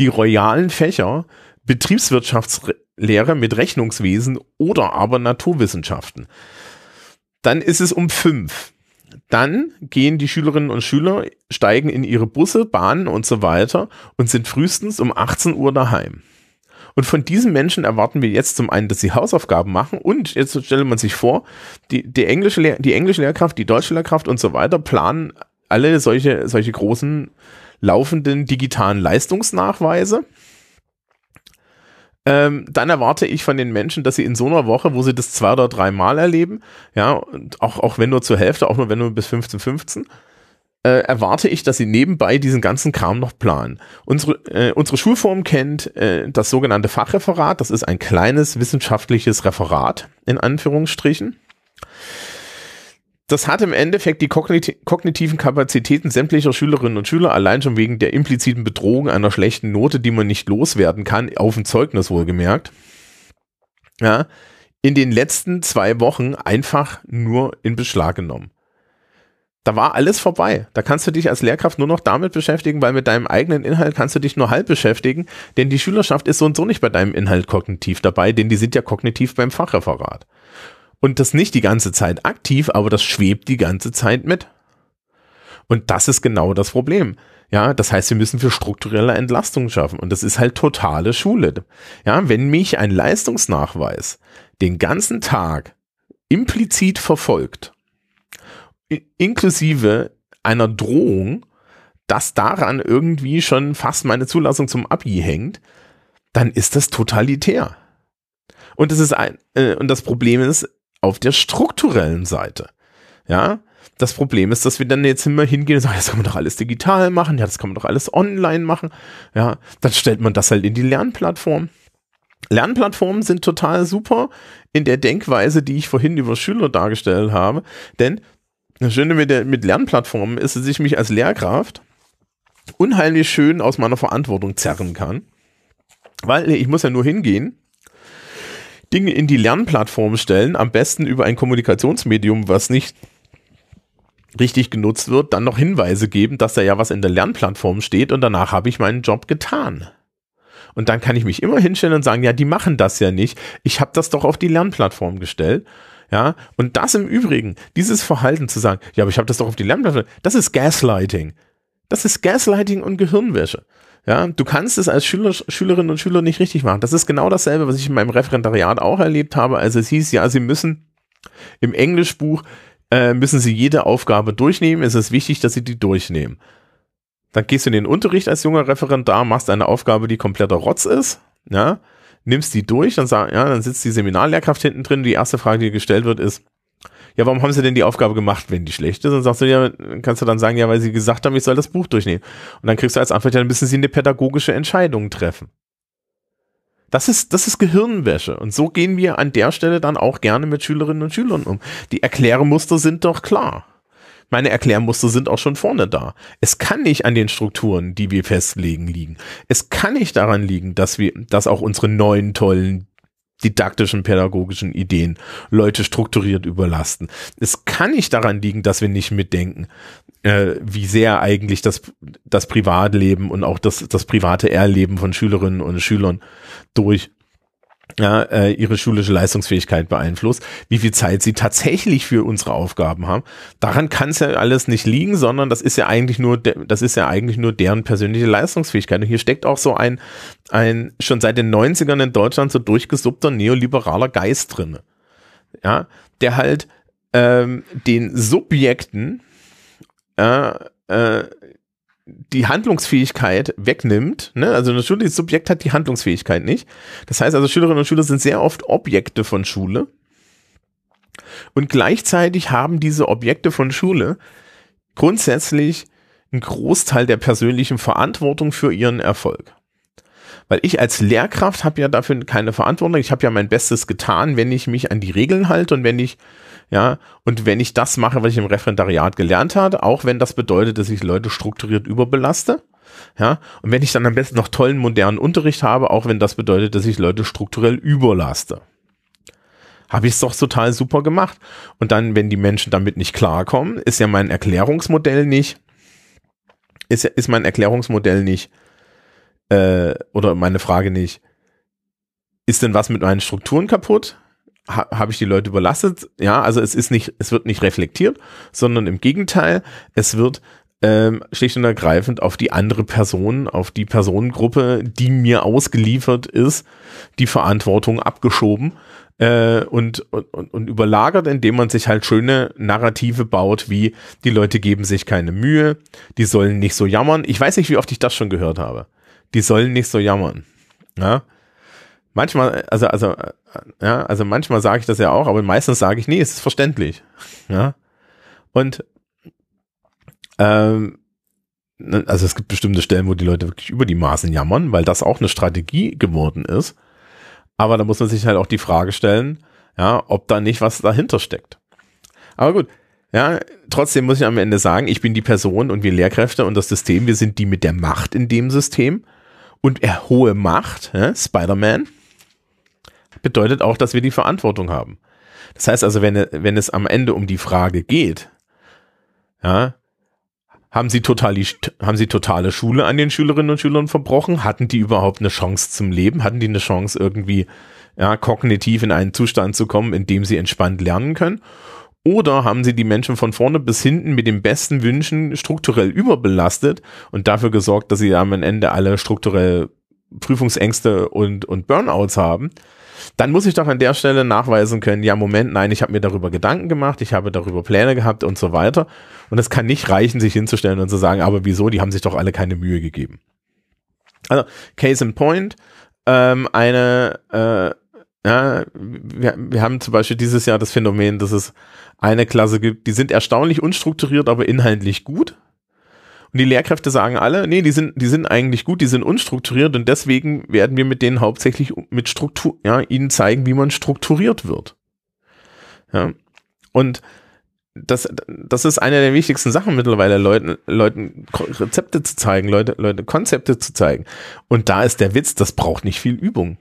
die royalen Fächer Betriebswirtschaftslehre mit Rechnungswesen oder aber Naturwissenschaften. Dann ist es um fünf dann gehen die Schülerinnen und Schüler, steigen in ihre Busse, Bahnen und so weiter und sind frühestens um 18 Uhr daheim. Und von diesen Menschen erwarten wir jetzt zum einen, dass sie Hausaufgaben machen und jetzt stellt man sich vor, die, die, englische, Lehr die englische Lehrkraft, die deutsche Lehrkraft und so weiter planen alle solche, solche großen laufenden digitalen Leistungsnachweise ähm, dann erwarte ich von den Menschen, dass sie in so einer Woche, wo sie das zwei oder drei Mal erleben, ja, auch, auch wenn nur zur Hälfte, auch nur wenn nur bis 15, 15, äh, erwarte ich, dass sie nebenbei diesen ganzen Kram noch planen. Unsere, äh, unsere Schulform kennt äh, das sogenannte Fachreferat. Das ist ein kleines wissenschaftliches Referat, in Anführungsstrichen das hat im Endeffekt die kognitiven Kapazitäten sämtlicher Schülerinnen und Schüler allein schon wegen der impliziten Bedrohung einer schlechten Note, die man nicht loswerden kann, auf ein Zeugnis wohlgemerkt. Ja, in den letzten zwei Wochen einfach nur in Beschlag genommen. Da war alles vorbei. Da kannst du dich als Lehrkraft nur noch damit beschäftigen, weil mit deinem eigenen Inhalt kannst du dich nur halb beschäftigen, denn die Schülerschaft ist so und so nicht bei deinem Inhalt kognitiv dabei, denn die sind ja kognitiv beim Fachreferat. Und das nicht die ganze Zeit aktiv, aber das schwebt die ganze Zeit mit. Und das ist genau das Problem. Ja, das heißt, wir müssen für strukturelle Entlastung schaffen. Und das ist halt totale Schule. Ja, wenn mich ein Leistungsnachweis den ganzen Tag implizit verfolgt, inklusive einer Drohung, dass daran irgendwie schon fast meine Zulassung zum Abi hängt, dann ist das totalitär. Und das ist ein, äh, und das Problem ist, auf der strukturellen Seite. Ja, Das Problem ist, dass wir dann jetzt immer hingehen und sagen, das kann man doch alles digital machen, ja, das kann man doch alles online machen. Ja, dann stellt man das halt in die Lernplattform. Lernplattformen sind total super in der Denkweise, die ich vorhin über Schüler dargestellt habe, denn das Schöne mit, der, mit Lernplattformen ist, dass ich mich als Lehrkraft unheimlich schön aus meiner Verantwortung zerren kann, weil ich muss ja nur hingehen, Dinge in die Lernplattform stellen, am besten über ein Kommunikationsmedium, was nicht richtig genutzt wird, dann noch Hinweise geben, dass da ja was in der Lernplattform steht und danach habe ich meinen Job getan. Und dann kann ich mich immer hinstellen und sagen, ja, die machen das ja nicht. Ich habe das doch auf die Lernplattform gestellt. Ja, und das im Übrigen, dieses Verhalten zu sagen, ja, aber ich habe das doch auf die Lernplattform, das ist Gaslighting. Das ist Gaslighting und Gehirnwäsche. Ja, du kannst es als Schüler, Schülerinnen und Schüler nicht richtig machen. Das ist genau dasselbe, was ich in meinem Referendariat auch erlebt habe. Also es hieß, ja, sie müssen im Englischbuch äh, müssen sie jede Aufgabe durchnehmen. Es ist wichtig, dass sie die durchnehmen. Dann gehst du in den Unterricht als junger Referendar, machst eine Aufgabe, die kompletter Rotz ist, ja, nimmst die durch, dann sag, ja, dann sitzt die Seminarlehrkraft hinten drin. Die erste Frage, die gestellt wird, ist, ja, warum haben sie denn die Aufgabe gemacht, wenn die schlecht ist? Und sagst du, ja, kannst du dann sagen, ja, weil sie gesagt haben, ich soll das Buch durchnehmen. Und dann kriegst du als Antwort, ja, dann müssen sie eine pädagogische Entscheidung treffen. Das ist, das ist Gehirnwäsche. Und so gehen wir an der Stelle dann auch gerne mit Schülerinnen und Schülern um. Die Erklärmuster sind doch klar. Meine Erklärmuster sind auch schon vorne da. Es kann nicht an den Strukturen, die wir festlegen, liegen. Es kann nicht daran liegen, dass wir, dass auch unsere neuen tollen didaktischen, pädagogischen Ideen Leute strukturiert überlasten. Es kann nicht daran liegen, dass wir nicht mitdenken, äh, wie sehr eigentlich das, das Privatleben und auch das, das private Erleben von Schülerinnen und Schülern durch ja, äh, ihre schulische Leistungsfähigkeit beeinflusst, wie viel Zeit sie tatsächlich für unsere Aufgaben haben. Daran kann es ja alles nicht liegen, sondern das ist ja eigentlich nur, das ist ja eigentlich nur deren persönliche Leistungsfähigkeit. Und hier steckt auch so ein, ein schon seit den 90ern in Deutschland so durchgesuppter neoliberaler Geist drin. Ja, der halt ähm, den Subjekten äh, äh, die Handlungsfähigkeit wegnimmt. Ne? Also das schulische Subjekt hat die Handlungsfähigkeit nicht. Das heißt also, Schülerinnen und Schüler sind sehr oft Objekte von Schule. Und gleichzeitig haben diese Objekte von Schule grundsätzlich einen Großteil der persönlichen Verantwortung für ihren Erfolg. Weil ich als Lehrkraft habe ja dafür keine Verantwortung. Ich habe ja mein Bestes getan, wenn ich mich an die Regeln halte und wenn ich ja, und wenn ich das mache, was ich im Referendariat gelernt habe, auch wenn das bedeutet, dass ich Leute strukturiert überbelaste, ja, und wenn ich dann am besten noch tollen modernen Unterricht habe, auch wenn das bedeutet, dass ich Leute strukturell überlaste, habe ich es doch total super gemacht. Und dann, wenn die Menschen damit nicht klarkommen, ist ja mein Erklärungsmodell nicht, ist, ist mein Erklärungsmodell nicht, äh, oder meine Frage nicht, ist denn was mit meinen Strukturen kaputt? ha, habe ich die Leute überlastet? Ja, also es ist nicht, es wird nicht reflektiert, sondern im Gegenteil, es wird ähm, schlicht und ergreifend auf die andere Person, auf die Personengruppe, die mir ausgeliefert ist, die Verantwortung abgeschoben äh, und, und, und überlagert, indem man sich halt schöne Narrative baut, wie die Leute geben sich keine Mühe, die sollen nicht so jammern. Ich weiß nicht, wie oft ich das schon gehört habe. Die sollen nicht so jammern. Ja, Manchmal, also, also, ja, also manchmal sage ich das ja auch, aber meistens sage ich, nee, es ist verständlich. Ja. Und ähm, ne, also es gibt bestimmte Stellen, wo die Leute wirklich über die Maßen jammern, weil das auch eine Strategie geworden ist. Aber da muss man sich halt auch die Frage stellen, ja, ob da nicht was dahinter steckt. Aber gut, ja, trotzdem muss ich am Ende sagen, ich bin die Person und wir Lehrkräfte und das System, wir sind die mit der Macht in dem System und er hohe Macht, ja, Spider-Man, bedeutet auch, dass wir die Verantwortung haben. Das heißt also, wenn, wenn es am Ende um die Frage geht, ja, haben sie, totali, haben sie totale Schule an den Schülerinnen und Schülern verbrochen? Hatten die überhaupt eine Chance zum Leben? Hatten die eine Chance irgendwie ja, kognitiv in einen Zustand zu kommen, in dem sie entspannt lernen können? Oder haben sie die Menschen von vorne bis hinten mit den besten Wünschen strukturell überbelastet und dafür gesorgt, dass sie am Ende alle strukturell Prüfungsängste und, und Burnouts haben? dann muss ich doch an der Stelle nachweisen können, ja, Moment, nein, ich habe mir darüber Gedanken gemacht, ich habe darüber Pläne gehabt und so weiter. Und es kann nicht reichen, sich hinzustellen und zu sagen, aber wieso, die haben sich doch alle keine Mühe gegeben. Also, Case in Point, ähm, eine, äh, Ja, wir, wir haben zum Beispiel dieses Jahr das Phänomen, dass es eine Klasse gibt, die sind erstaunlich unstrukturiert, aber inhaltlich gut. Und die Lehrkräfte sagen alle, nee, die sind, die sind eigentlich gut, die sind unstrukturiert und deswegen werden wir mit denen hauptsächlich mit Struktur, ja, ihnen zeigen, wie man strukturiert wird. Ja. Und das, das ist eine der wichtigsten Sachen mittlerweile, Leuten, Leuten Rezepte zu zeigen, Leute, Leute Konzepte zu zeigen. Und da ist der Witz, das braucht nicht viel Übung.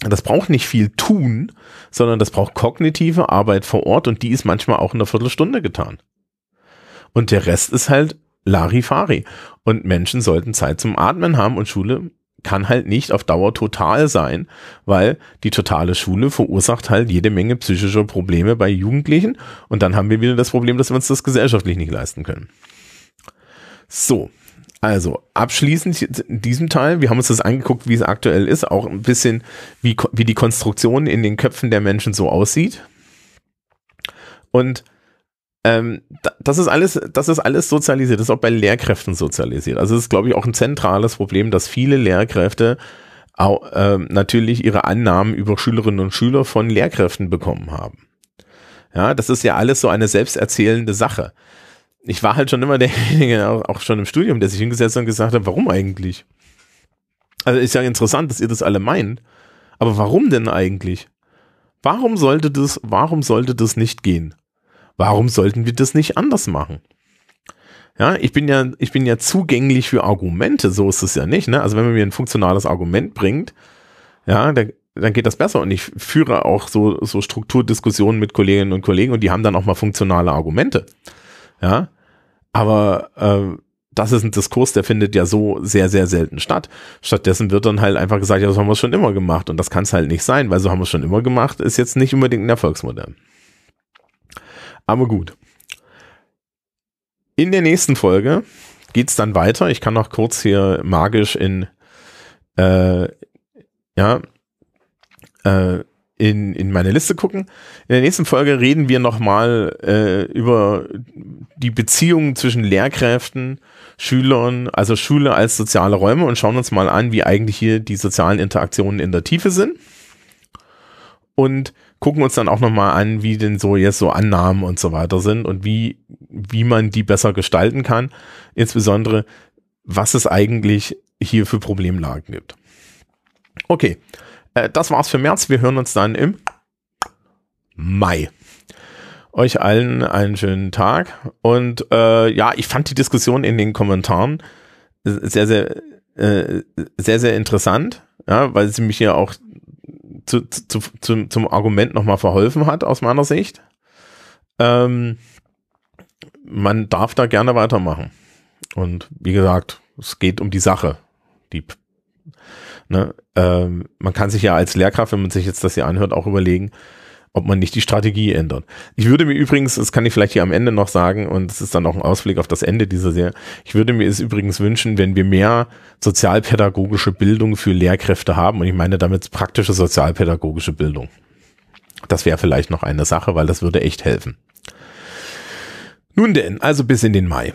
Das braucht nicht viel tun, sondern das braucht kognitive Arbeit vor Ort und die ist manchmal auch in einer Viertelstunde getan. Und der Rest ist halt Larifari. Und Menschen sollten Zeit zum Atmen haben und Schule kann halt nicht auf Dauer total sein, weil die totale Schule verursacht halt jede Menge psychischer Probleme bei Jugendlichen und dann haben wir wieder das Problem, dass wir uns das gesellschaftlich nicht leisten können. So, also abschließend in diesem Teil, wir haben uns das angeguckt, wie es aktuell ist, auch ein bisschen, wie, wie die Konstruktion in den Köpfen der Menschen so aussieht. Und ähm, das ist alles, das ist alles sozialisiert, das ist auch bei Lehrkräften sozialisiert. Also es ist, glaube ich, auch ein zentrales Problem, dass viele Lehrkräfte auch, äh, natürlich ihre Annahmen über Schülerinnen und Schüler von Lehrkräften bekommen haben. Ja, das ist ja alles so eine selbsterzählende Sache. Ich war halt schon immer derjenige, auch schon im Studium, der sich hingesetzt hat und gesagt hat, warum eigentlich? Also ist ja interessant, dass ihr das alle meint. Aber warum denn eigentlich? Warum sollte das, warum sollte das nicht gehen? Warum sollten wir das nicht anders machen? Ja, ich bin ja, ich bin ja zugänglich für Argumente, so ist es ja nicht. Ne? Also wenn man mir ein funktionales Argument bringt, ja, dann, dann geht das besser. Und ich führe auch so, so Strukturdiskussionen mit Kolleginnen und Kollegen und die haben dann auch mal funktionale Argumente. Ja, aber äh, das ist ein Diskurs, der findet ja so sehr, sehr selten statt. Stattdessen wird dann halt einfach gesagt, ja, das haben wir schon immer gemacht. Und das kann es halt nicht sein, weil so haben wir es schon immer gemacht, ist jetzt nicht unbedingt ein Erfolgsmodell. Aber gut. In der nächsten Folge geht es dann weiter. Ich kann noch kurz hier magisch in, äh, ja, äh, in, in meine Liste gucken. In der nächsten Folge reden wir nochmal äh, über die Beziehungen zwischen Lehrkräften, Schülern, also Schule als soziale Räume und schauen uns mal an, wie eigentlich hier die sozialen Interaktionen in der Tiefe sind. Und gucken uns dann auch nochmal an, wie denn so jetzt so Annahmen und so weiter sind und wie, wie man die besser gestalten kann. Insbesondere, was es eigentlich hier für Problemlagen gibt. Okay, das war's für März. Wir hören uns dann im Mai. Euch allen einen schönen Tag und äh, ja, ich fand die Diskussion in den Kommentaren sehr, sehr, äh, sehr, sehr interessant, ja, weil sie mich ja auch zu, zu, zu, zum Argument nochmal verholfen hat, aus meiner Sicht. Ähm, man darf da gerne weitermachen. Und wie gesagt, es geht um die Sache. Die, ne, ähm, man kann sich ja als Lehrkraft, wenn man sich jetzt das hier anhört, auch überlegen, ob man nicht die Strategie ändert. Ich würde mir übrigens, das kann ich vielleicht hier am Ende noch sagen, und es ist dann auch ein Ausblick auf das Ende dieser Serie, ich würde mir es übrigens wünschen, wenn wir mehr sozialpädagogische Bildung für Lehrkräfte haben, und ich meine damit praktische sozialpädagogische Bildung. Das wäre vielleicht noch eine Sache, weil das würde echt helfen. Nun denn, also bis in den Mai.